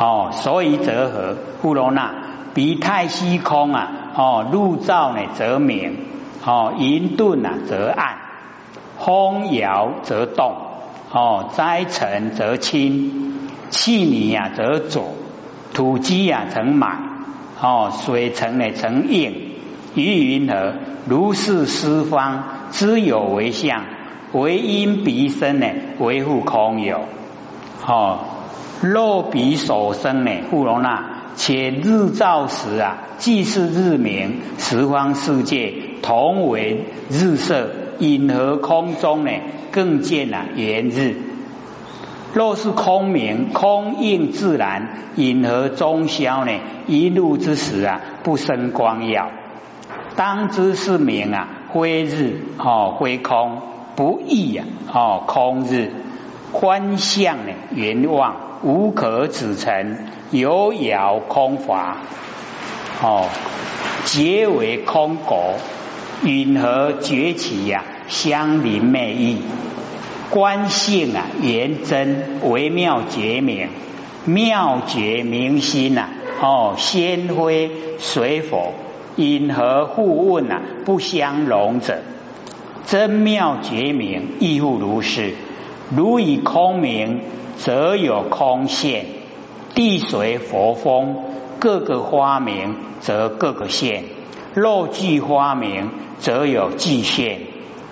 哦，所以则和？富罗那，彼太虚空啊，哦，入照呢则明，哦，银顿啊则暗，风摇则动，哦，灾沉则清，气泥啊则浊，土积啊成满，哦，水成呢成硬，于云何？如是四方，知有为相，为因彼身呢，维护空有，哦。若彼所生呢，富罗那，且日照时啊，既是日明，十方世界同为日色，因何空中呢，更见啊圆日？若是空明，空应自然，因何中宵呢？一路之时啊，不生光耀。当知是明啊，非日哦，非空不异啊，哦，空日观相呢，圆望。无可指成，有遥空华，哦，皆为空果，允何崛起呀？相邻昧意，观性啊，言真微妙绝明，妙绝明心呐，哦，先灰水否？因何互问呐？不相容者，真妙绝明亦复如是。如以空明。则有空现，地水佛风各个花名，则各个现；肉具花名，则有具现。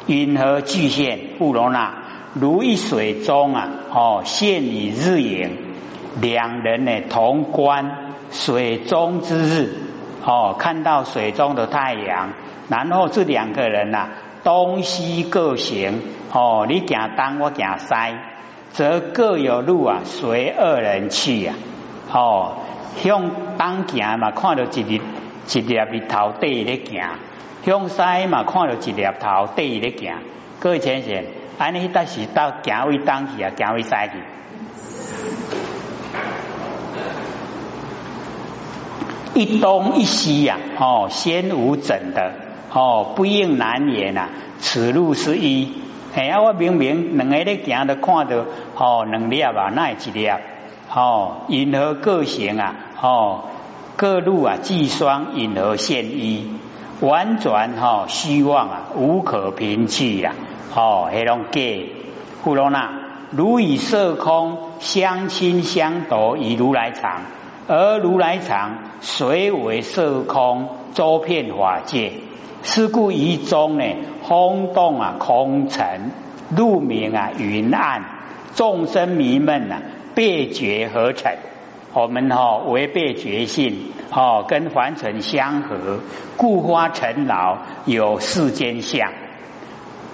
因何具现？不罗那，如一水中啊，哦，现以日影，两人呢同观水中之日，哦，看到水中的太阳，然后这两个人呐，东西各行，哦，你行东，我行西。则各有路啊，随二人去呀。哦，向东行嘛，看到一粒一粒日头对咧行；向西嘛，看到一粒头对咧行。各位先生，安尼但是到行为东去啊，行为西去。一东一西呀，哦，先无整的，哦，不应难言呐。此路是一。哎呀，我明明两个咧行都看到，哦，两粒啊，那一粒，哦，因何各行啊？哦，各路啊，既双，因何现一？婉转哈，虚妄啊，无可凭据呀！哦，黑龙假，呼罗那，如以色空相亲相夺，以如来藏，而如来藏虽为色空，周遍法界。是故于中呢，轰动啊，空尘路明啊，云暗众生迷闷啊，别觉合成。我们哈违背觉性，哦，跟凡尘相合，故花尘劳有世间相。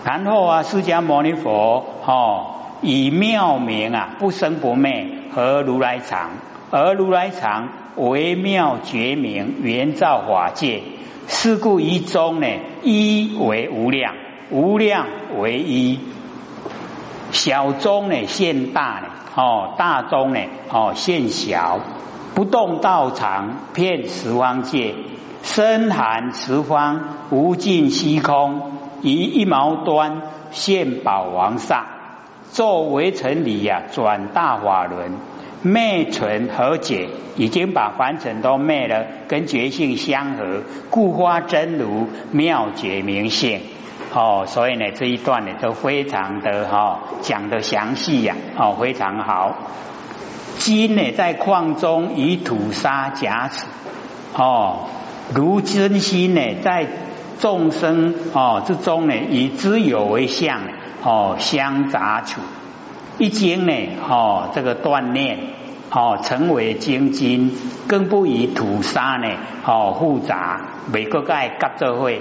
然后啊，释迦牟尼佛哦，以妙明啊，不生不灭，和如来藏，而如来藏为妙觉明，圆照法界。是故一中呢，一为无量，无量为一，小中呢现大呢，哦，大中呢哦现小，不动道场遍十方界，深含十方无尽虚空，以一毛端现宝王上，作为成理呀，转大法轮。灭存和解，已经把凡尘都灭了，跟觉性相合，故花真如妙觉明性。哦，所以呢这一段呢都非常的哈讲的详细呀，哦非常好。金呢在矿中以土沙夹持，哦如真心呢在众生哦之中呢以知有为相，哦相杂处。一经呢，哦，这个锻炼，哦，成为精金，更不以土沙呢，哦，复杂，每个盖夹着会，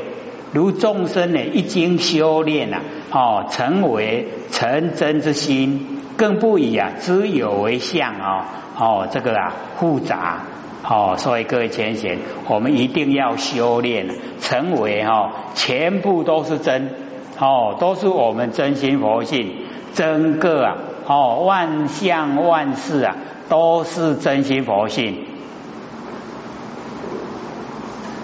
如众生呢，一经修炼啊，哦，成为成真之心，更不以啊，知有为相啊，哦，这个啊，复杂，哦，所以各位前贤，我们一定要修炼，成为哈，全部都是真，哦，都是我们真心佛性。整个啊，哦，万象万事啊，都是真心佛性，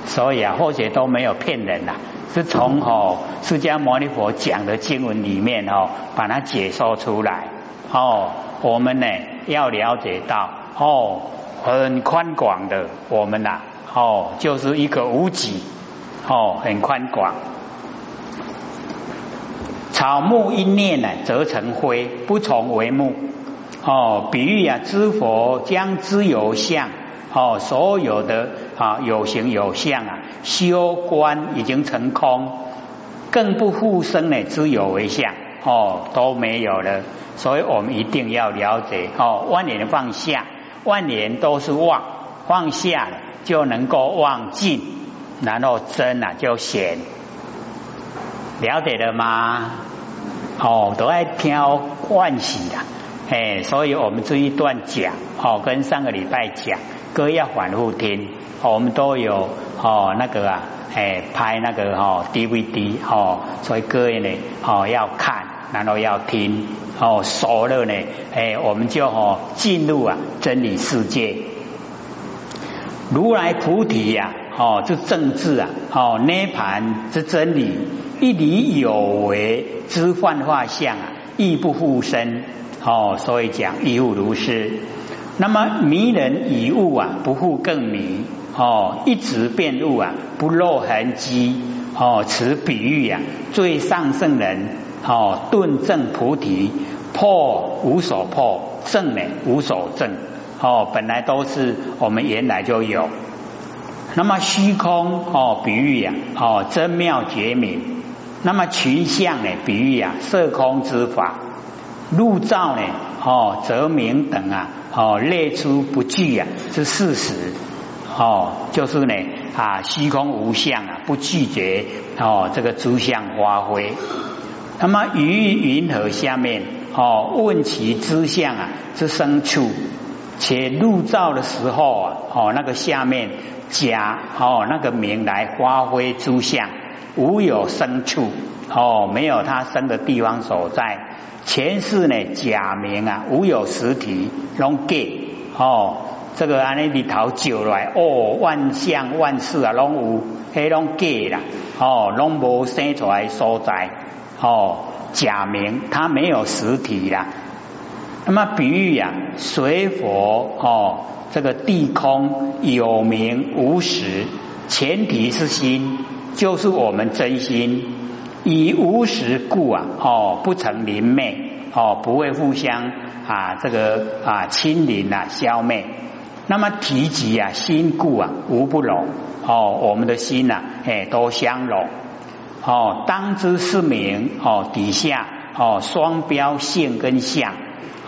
所以啊，或者都没有骗人呐，是从哦释迦牟尼佛讲的经文里面哦，把它解说出来哦。我们呢要了解到哦，很宽广的，我们呐，哦，就是一个无极，哦，很宽广。草木一念呢，则成灰，不从为木。哦，比喻啊，知佛将知有相，哦，所有的啊有形有相啊，修观已经成空，更不复生呢，知有为相，哦，都没有了。所以我们一定要了解，哦，万年放下，万年都是妄，放下就能够忘尽，然后真啊就显，了解了吗？哦，都爱挑欢喜的。哎，所以我们这一段讲，哦，跟上个礼拜讲，歌要反复听，我们都有哦那个啊，哎拍那个哦 DVD 哦，所以各位呢哦要看，然后要听，哦熟了呢，哎我们就哦进入啊真理世界，如来菩提呀，哦这正智啊，哦涅盘之真理，一理有为之幻化相啊，亦不复生。哦，所以讲亦复如是。那么迷人以物啊，不复更迷。哦，一直变物啊，不露痕迹。哦，此比喻啊，最上圣人哦，顿证菩提，破无所破，证呢无所证。哦，本来都是我们原来就有。那么虚空哦，比喻呀，哦真妙绝明。那么群相呢，比喻啊，色空之法。入照呢？哦，则明等啊，哦，列出不具啊，是事实。哦，就是呢啊，虚空无相啊，不拒绝哦，这个诸相发挥。那么于云河下面哦，问其之相啊之生处，且入灶的时候啊，哦，那个下面假哦，那个名来发挥诸相，无有生处哦，没有他生的地方所在。前世呢假名啊，无有实体，拢假哦。这个安尼里头久来哦，万象万事啊，拢有迄拢假啦哦，拢无生出来所在哦。假名它没有实体啦。那么比喻呀，水火哦，这个地空有名无实，前提是心，就是我们真心。以无实故啊，哦，不成明昧，哦，不会互相啊，这个啊，亲临啊，消灭。那么提及啊，心故啊，无不容，哦，我们的心呐，哎，都相容。哦，当知是名，哦，底下哦，双标性跟相，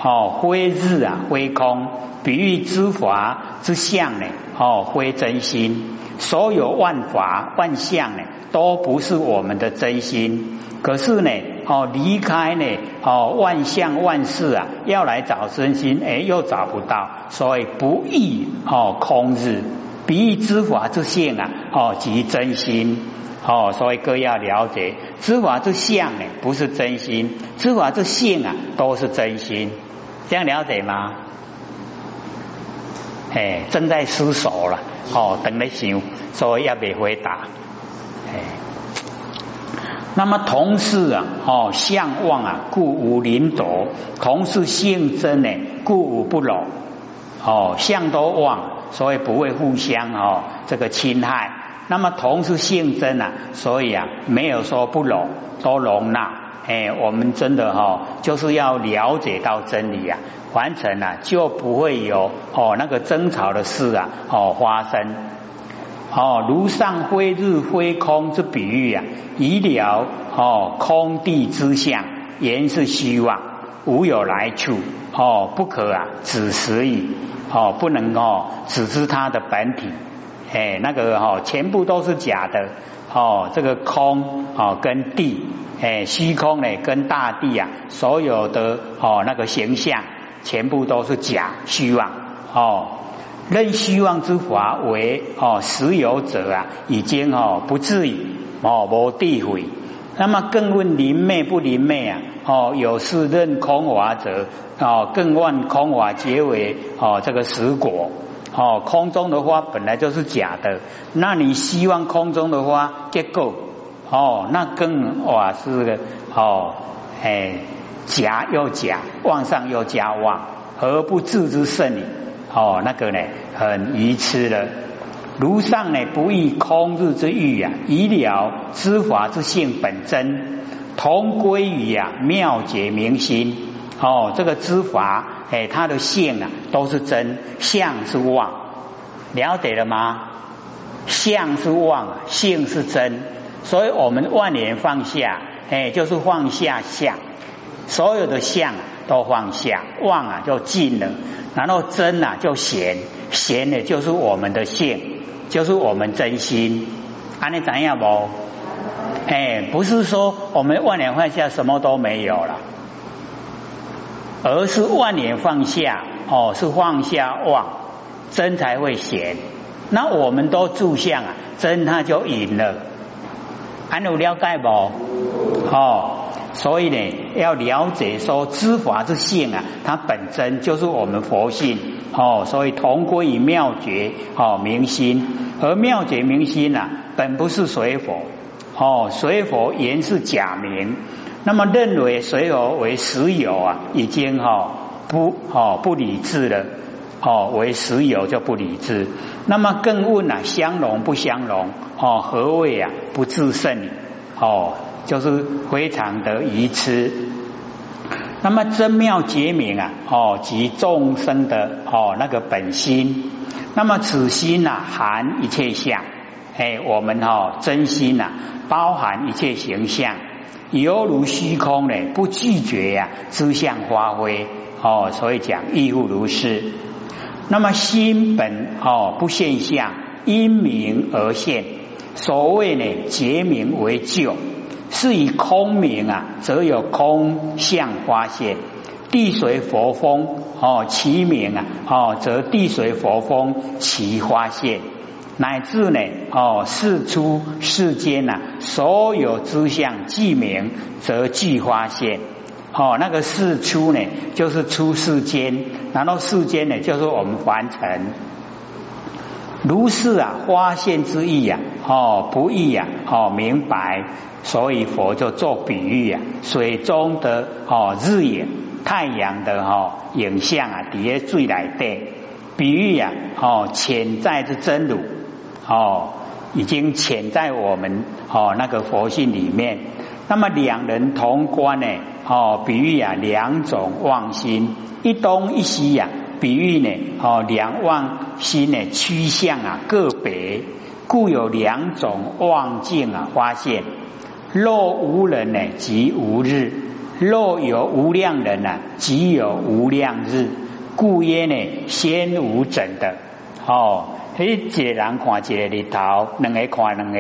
哦，灰日啊，灰空，比喻之法之相呢，哦，灰真心。所有万法万象呢，都不是我们的真心。可是呢，哦，离开呢，哦，万象万事啊，要来找真心，哎，又找不到。所以不易哦，空日比喻知法之性啊，哦，即真心。哦，所以各要了解，知法之相呢，不是真心；知法之性啊，都是真心。这样了解吗？哎，正在思索了。哦，等来想，所以也未回答。哎，那么同事啊，哦，相望啊，故无临夺；同是性真呢，故无不容。哦，相都旺，所以不会互相哦这个侵害。那么同是性真啊，所以啊，没有说不容，都容纳。哎，我们真的哈，就是要了解到真理啊。完成了，就不会有哦那个争吵的事啊哦发生哦如上灰日灰空之比喻啊，以了哦空地之相，言是虚妄，无有来处哦不可啊指实矣哦不能哦指知它的本体哎那个哦全部都是假的哦这个空哦跟地哎虚空呢跟大地啊所有的哦那个形象。全部都是假虚妄哦，任虚妄之法为哦实有者啊，已经哦不至于哦无地毁。那么更问灵昧不灵昧啊？哦，有是任空法者哦，更问空华结为哦这个实果哦，空中的花本来就是假的，那你希望空中的花结果哦，那更哇是个哦哎。假又假，妄上又加妄，何不自之甚矣？哦，那个呢很愚痴了。如上呢不以空日之欲啊，以了知法之性本真，同归于啊妙解明心。哦，这个知法哎，它的性啊都是真，相是妄，了解了吗？相是妄，性是真，所以我们万年放下，哎，就是放下相，所有的相都放下，妄啊就尽了，然后真啊就显，显的就是我们的性，就是我们真心，安你怎样不？哎，不是说我们万年放下什么都没有了，而是万年放下，哦，是放下妄，真才会显。那我们都住相啊，真他就赢了。还有了解不？哦，所以呢，要了解说知法之性啊，它本身就是我们佛性哦。所以同归于妙觉哦明心，而妙觉明心呐，本不是水火哦，水火原是假名。那么认为水有为实有啊，已经哈不哦不理智了。哦，为实有就不理智。那么更问啊，相容不相容？哦，何谓啊不自胜？哦，就是非常的愚痴。那么真妙觉明啊，哦，即众生的哦那个本心。那么此心呐，含一切相。哎，我们哦真心呐，包含一切形象，犹如虚空呢，不拒绝呀，知相发挥。哦，所以讲亦复如是。那么心本哦不现象，因明而现。所谓呢，结明为旧，是以空明啊，则有空相发现。地随佛风哦，其明啊哦，则地随佛风其发现，乃至呢哦，世出世间呐，所有之相既明，则具发现。哦，那个世出呢，就是出世间，然后世间呢，就是我们凡尘。如是啊，发现之意呀，哦，不易呀，哦，明白。所以佛就做比喻呀，水中的哦日影，太阳的哦影像啊，底下最来的比喻呀，哦，潜在之真如，哦，已经潜在我们哦那个佛性里面。那么两人同观呢？哦，比喻啊，两种妄心，一东一西呀。比喻呢，哦，两妄心呢趋向啊个别，故有两种妄境啊发现。若无人呢，即无日；若有无量人呢，即有无量日。故曰呢，先无整的。哦，一个人看一个日头，两个看两个，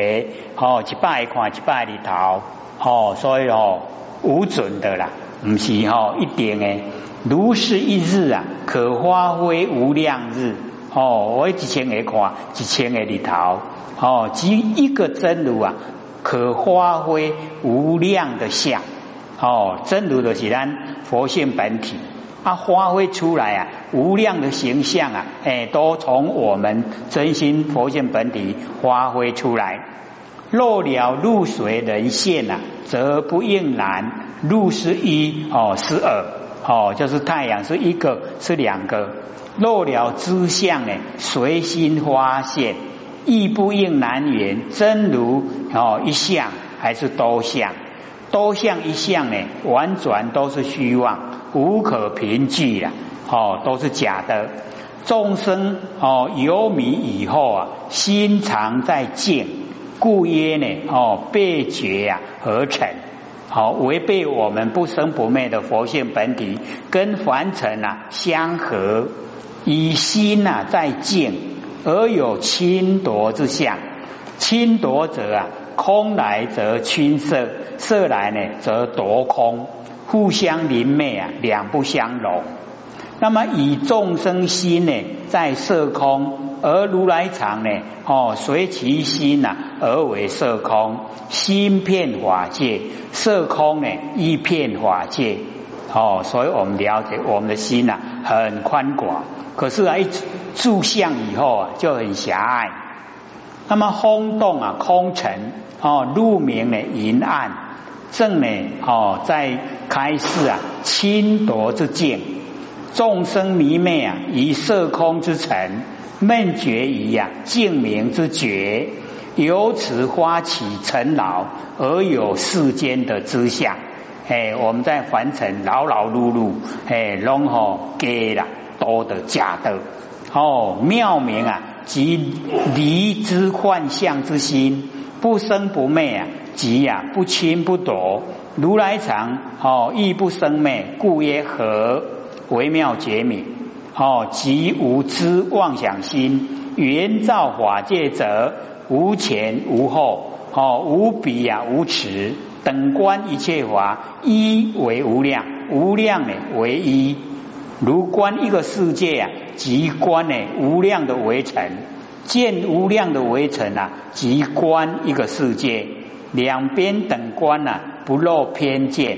哦，一百看一百日头。哦，所以哦。无准的啦，不是哈一定诶，如是一日啊，可发挥无量日哦。我一千个看，一千个日头哦，即一个真如啊，可发挥无量的相哦。真如的是咱佛性本体，它发挥出来啊，无量的形象啊，哎，都从我们真心佛性本体发挥出来。若了入水人现啊，则不应难。入是一哦，是二哦，就是太阳是一个，是两个。若了知相呢，随心发现，亦不应难言。真如哦，一相还是多相？多相一相呢，完全都是虚妄，无可凭据呀！哦，都是假的。众生哦，有迷以后啊，心常在静。故曰呢，哦，背觉呀，合成，好违背我们不生不灭的佛性本体，跟凡尘啊相合，以心呐在静，而有侵夺之相。侵夺者啊，空来则侵色，色来呢则夺空，互相临昧啊，两不相容。那么以众生心呢，在色空。而如来藏呢？哦，随其心呐，而为色空，心片法界，色空呢，一片法界。哦，所以我们了解我们的心呐，很宽广。可是啊，一住相以后啊，就很狭隘。那么轰动啊，空尘哦，入明呢，阴暗正呢，哦，在开示啊，侵夺之境。众生迷昧啊，以色空之尘闷觉于啊，净明之觉，由此发起尘劳，而有世间的之相。哎，我们在凡尘劳劳碌碌，哎，拢好给了多的假的哦，妙明啊，即离之幻象之心，不生不灭啊，即呀不侵不夺，如来藏哦，亦不生灭，故曰和微妙解明哦，即无知妄想心，原照法界者，无前无后哦，无彼呀无耻。等观一切法，一为无量，无量呢为一。如观一个世界啊，即观呢无量的围城；见无量的围城啊，即观一个世界。两边等观呢，不露偏见。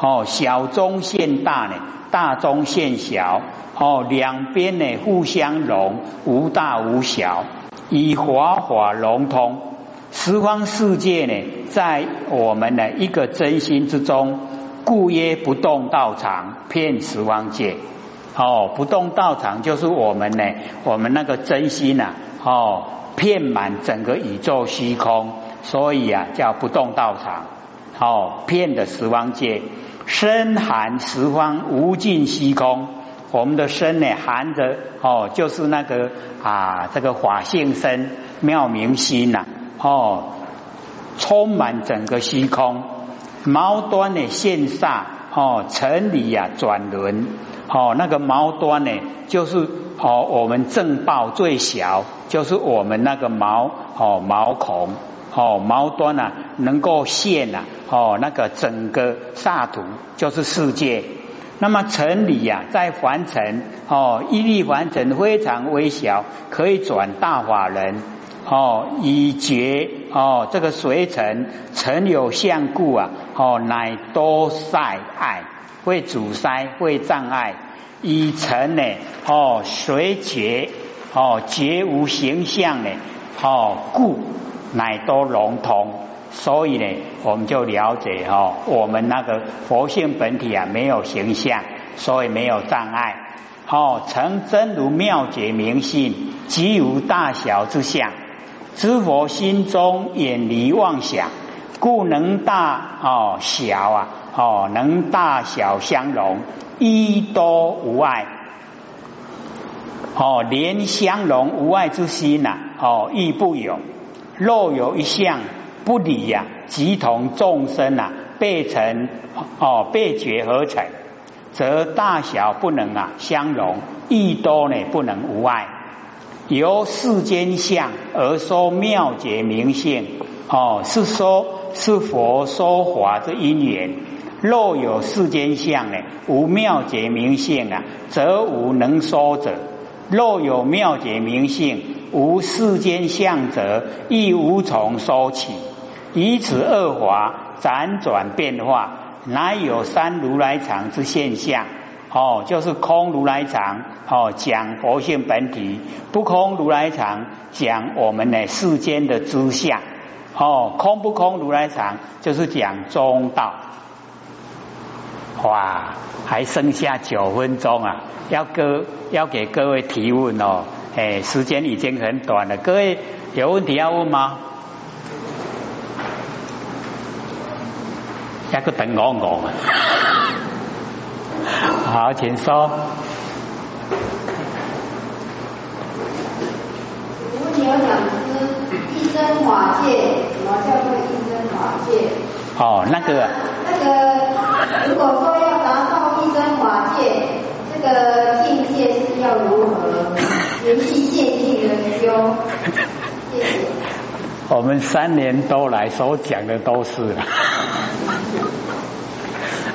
哦，小中现大呢，大中现小。哦，两边呢互相融，无大无小，以华华融通。十方世界呢，在我们的一个真心之中，故曰不动道场遍十方界。哦，不动道场就是我们呢，我们那个真心呐，哦，遍满整个宇宙虚空，所以啊，叫不动道场。哦，遍的十方界，身含十方无尽虚空。我们的身呢，含着哦，就是那个啊，这个法性身妙明心呐。哦，充满整个虚空，毛端呢现煞哦，成理呀转轮哦，那个毛端呢，就是哦，我们正报最小，就是我们那个毛哦毛孔哦毛端啊，能够现呐哦那个整个煞土就是世界。那么城里呀，在凡尘哦一粒凡尘非常微小，可以转大法人。哦，以觉哦，这个随尘尘有相故啊，哦，乃多塞碍，会阻塞，会障碍。以尘呢，哦，随觉哦，觉无形象呢，哦，故乃多融通。所以呢，我们就了解哦，我们那个佛性本体啊，没有形象，所以没有障碍。哦，成真如妙觉明性，即无大小之相。知佛心中远离妄想，故能大哦小啊哦能大小相容，一多无碍哦连相容无碍之心呐哦亦不有，若有一相不离呀，即同众生呐被成哦被觉合成，则大小不能啊相容，亦多呢不能无碍。由世间相而说妙解明性，哦，是说，是佛说法之因缘。若有世间相呢，无妙解明性啊，则无能说者；若有妙解明性，无世间相者，亦无从说起。以此二法辗转变化，乃有三如来藏之现象。哦，就是空如来藏，哦，讲佛性本体；不空如来藏，讲我们的世间的知相。哦，空不空如来藏，就是讲中道。哇，还剩下九分钟啊，要各要给各位提问哦。哎，时间已经很短了，各位有问题要问吗？一个等我我。好，请说。如你有讲是一真法界，什么叫做一真法界？哦，那个。那个，如果说要达到一真法界，这个境界是要如何？联系现境的修。谢谢。我们三年多来所讲的都是。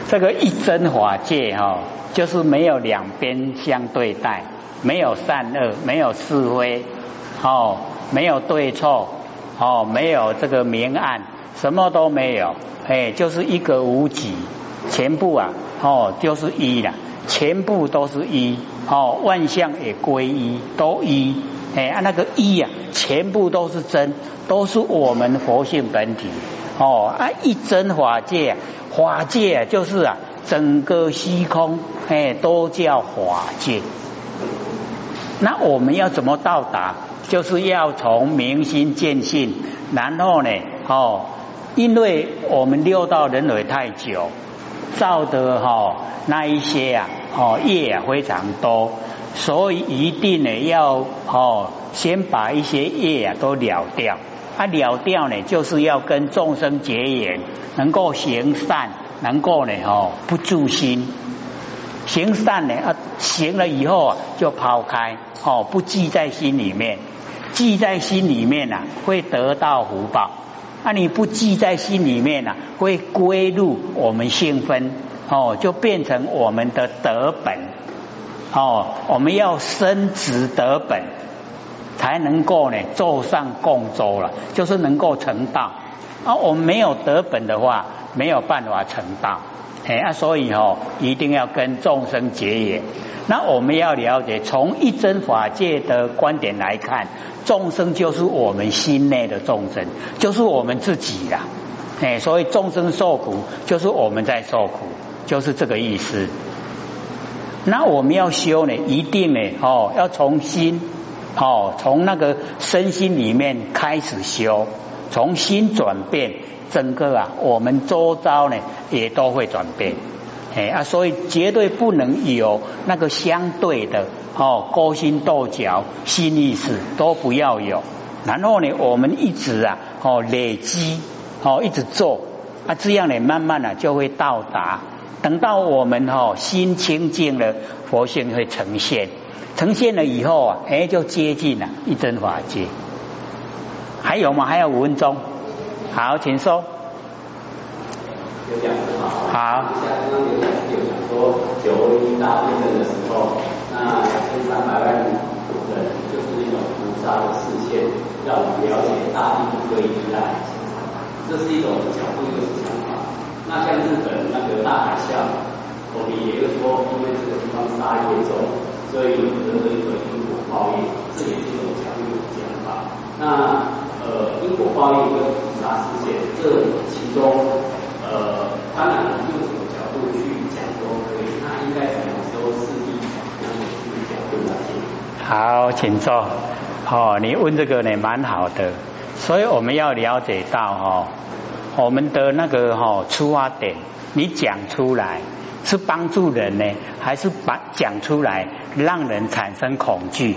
这个一真法界哈，就是没有两边相对待，没有善恶，没有是非，哦，没有对错，哦，没有这个明暗，什么都没有，哎，就是一个无己，全部啊，哦，就是一了，全部都是一，哦，万象也归一，都一，哎，那个一啊，全部都是真，都是我们佛性本体，哦，啊，一真法界。法界就是啊，整个虚空哎都叫法界。那我们要怎么到达？就是要从明心见性，然后呢，哦，因为我们六道轮回太久，造的哈那一些啊，哦业啊非常多，所以一定呢要哦先把一些业啊都了掉。啊了掉呢，就是要跟众生结缘，能够行善，能够呢哦不住心。行善呢啊行了以后啊就抛开哦不记在心里面。记在心里面呐，会得到福报；那你不记在心里面呐，会归入我们性分哦，就变成我们的德本哦。我们要升职德本，才能够呢坐上共舟了，就是能够成道。啊，我们没有德本的话，没有办法成道。哎啊，所以哦，一定要跟众生结缘。那我们要了解，从一真法界的观点来看，众生就是我们心内的众生，就是我们自己啦。哎，所以众生受苦，就是我们在受苦，就是这个意思。那我们要修呢，一定呢，哦，要从心，哦，从那个身心里面开始修，从心转变。整个啊，我们周遭呢也都会转变，哎啊，所以绝对不能有那个相对的哦勾心斗角、新意识都不要有。然后呢，我们一直啊哦累积哦一直做啊，这样呢慢慢的就会到达。等到我们哦心清净了，佛性会呈现，呈现了以后啊，哎就接近了一真法界。还有吗？还有五分钟。好，请说。好。像刚刚有讲说九一大地震的时候，那两千三百万人就是一种菩萨的视线，让我们了解大地不可以依赖，这是一种角度，一种想法。那像日本那个大海啸，我们也就说，因为这个地方沙业重，所以有的这个因果报应，这也是一种角度的讲法。那。呃，因果报应跟菩萨事件，这其中，呃，当然用什么角度去讲都可以。那应该怎么说是一样的去角度来讲？好，请坐。哦，你问这个呢，蛮好的。所以我们要了解到哦，我们的那个哈出发点，你讲出来是帮助人呢，还是把讲出来让人产生恐惧，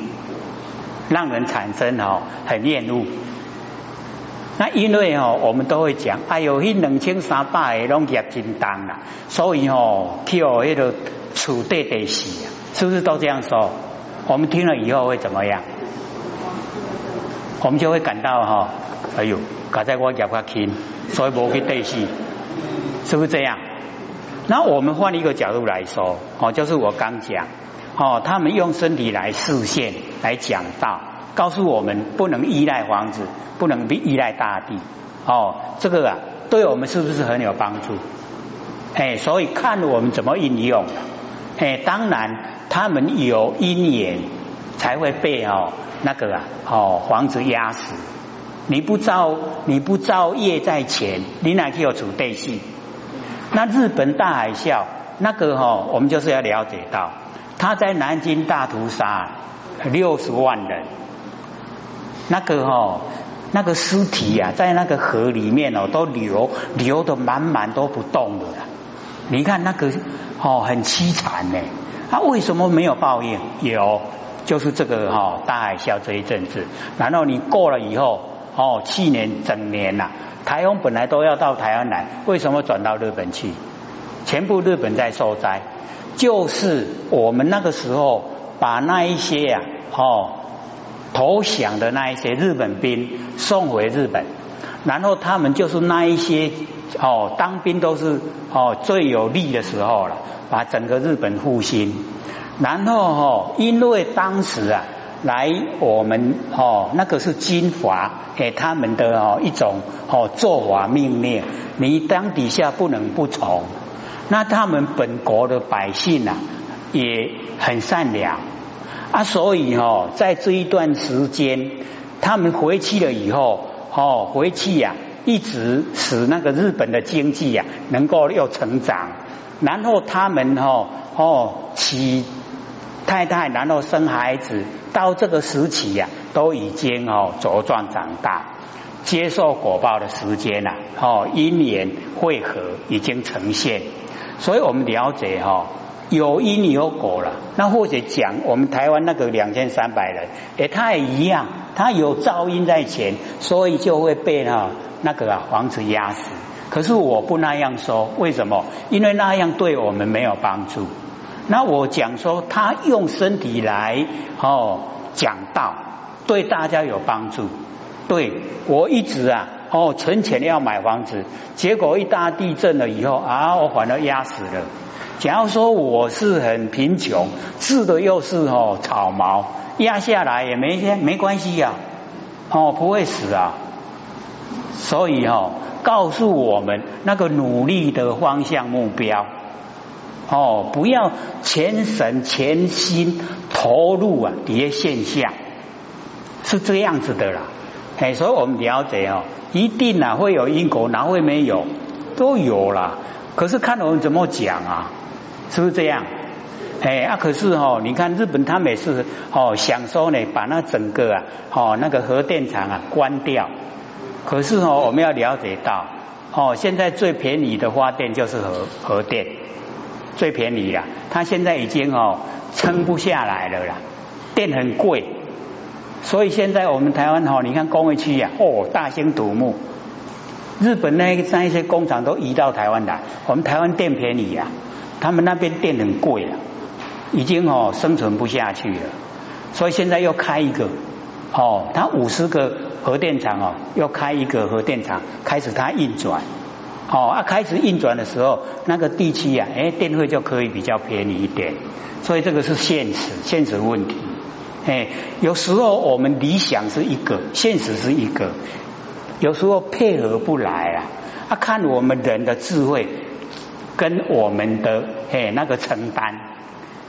让人产生哦很厌恶？那因为哦，我们都会讲，哎呦，迄两千三百个拢业真重啦，所以哦，去哦迄个处地得死啊，是不是都这样说？我们听了以后会怎么样？我们就会感到哈，哎呦，刚才我业较轻，所以无去对戏，是不是这样？那我们换一个角度来说，哦，就是我刚讲，哦，他们用身体来视线来讲道。告诉我们不能依赖房子，不能被依赖大地。哦，这个啊，对我们是不是很有帮助？哎，所以看我们怎么运用。哎，当然他们有因缘才会被哦那个啊哦房子压死。你不造你不造业在前，你哪去有储对性？那日本大海啸那个哈，我们就是要了解到，他在南京大屠杀六十万人。那个哦，那个尸体啊，在那个河里面哦，都流流的满满都不动的。你看那个哦，很凄惨呢。他为什么没有报应？有，就是这个哈大海啸这一阵子。然后你过了以后哦，去年整年呐，台风本来都要到台湾来，为什么转到日本去？全部日本在受灾，就是我们那个时候把那一些呀，哦。投降的那一些日本兵送回日本，然后他们就是那一些哦，当兵都是哦最有利的时候了，把整个日本复兴。然后哦，因为当时啊，来我们哦那个是军阀给他们的哦一种哦做法命令，你当底下不能不从。那他们本国的百姓啊也很善良。啊，所以哦，在这一段时间，他们回去了以后，哦，回去呀，一直使那个日本的经济呀能够又成长，然后他们哦哦起太太，然后生孩子，到这个时期呀，都已经哦茁壮长大，接受果报的时间呐，哦因缘汇合已经呈现，所以我们了解哈。有因有果了，那或者讲我们台湾那个两千三百人，哎，他也一样，他有噪音在前，所以就会被哈那个啊房子压死。可是我不那样说，为什么？因为那样对我们没有帮助。那我讲说，他用身体来哦讲道，对大家有帮助。对我一直啊哦存钱要买房子，结果一大地震了以后啊，我反而压死了。假如说我是很贫穷，治的又是哦草毛，压下来也没没关系呀，哦不会死啊，所以哦告诉我们那个努力的方向目标，哦不要全神全心投入啊这些现象，是这样子的啦，哎，所以我们了解哦，一定啊会有因果，哪会没有？都有啦，可是看我们怎么讲啊。是不是这样？哎啊，可是哦，你看日本，他每次哦想说呢，把那整个啊，哦那个核电厂啊关掉。可是哦，我们要了解到，哦，现在最便宜的发电就是核核电，最便宜了。它现在已经哦撑不下来了啦，电很贵。所以现在我们台湾哦，你看工业区呀，哦大兴土木。日本那那一些工厂都移到台湾来，我们台湾电便宜呀。他们那边电很贵啊，已经哦生存不下去了，所以现在又开一个哦，他五十个核电厂哦，又开一个核电厂，开始它运转哦，啊开始运转的时候，那个地区啊，哎电费就可以比较便宜一点，所以这个是现实现实问题，哎有时候我们理想是一个，现实是一个，有时候配合不来啊，啊看我们人的智慧。跟我们的嘿那个承担，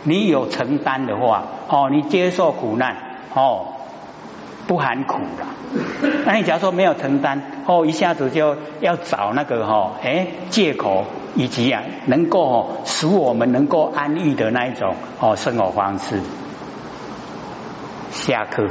你有承担的话，哦，你接受苦难，哦，不含苦的。那你假如说没有承担，哦，一下子就要找那个哈，哎，借口以及啊，能够使我们能够安逸的那一种哦生活方式。下课。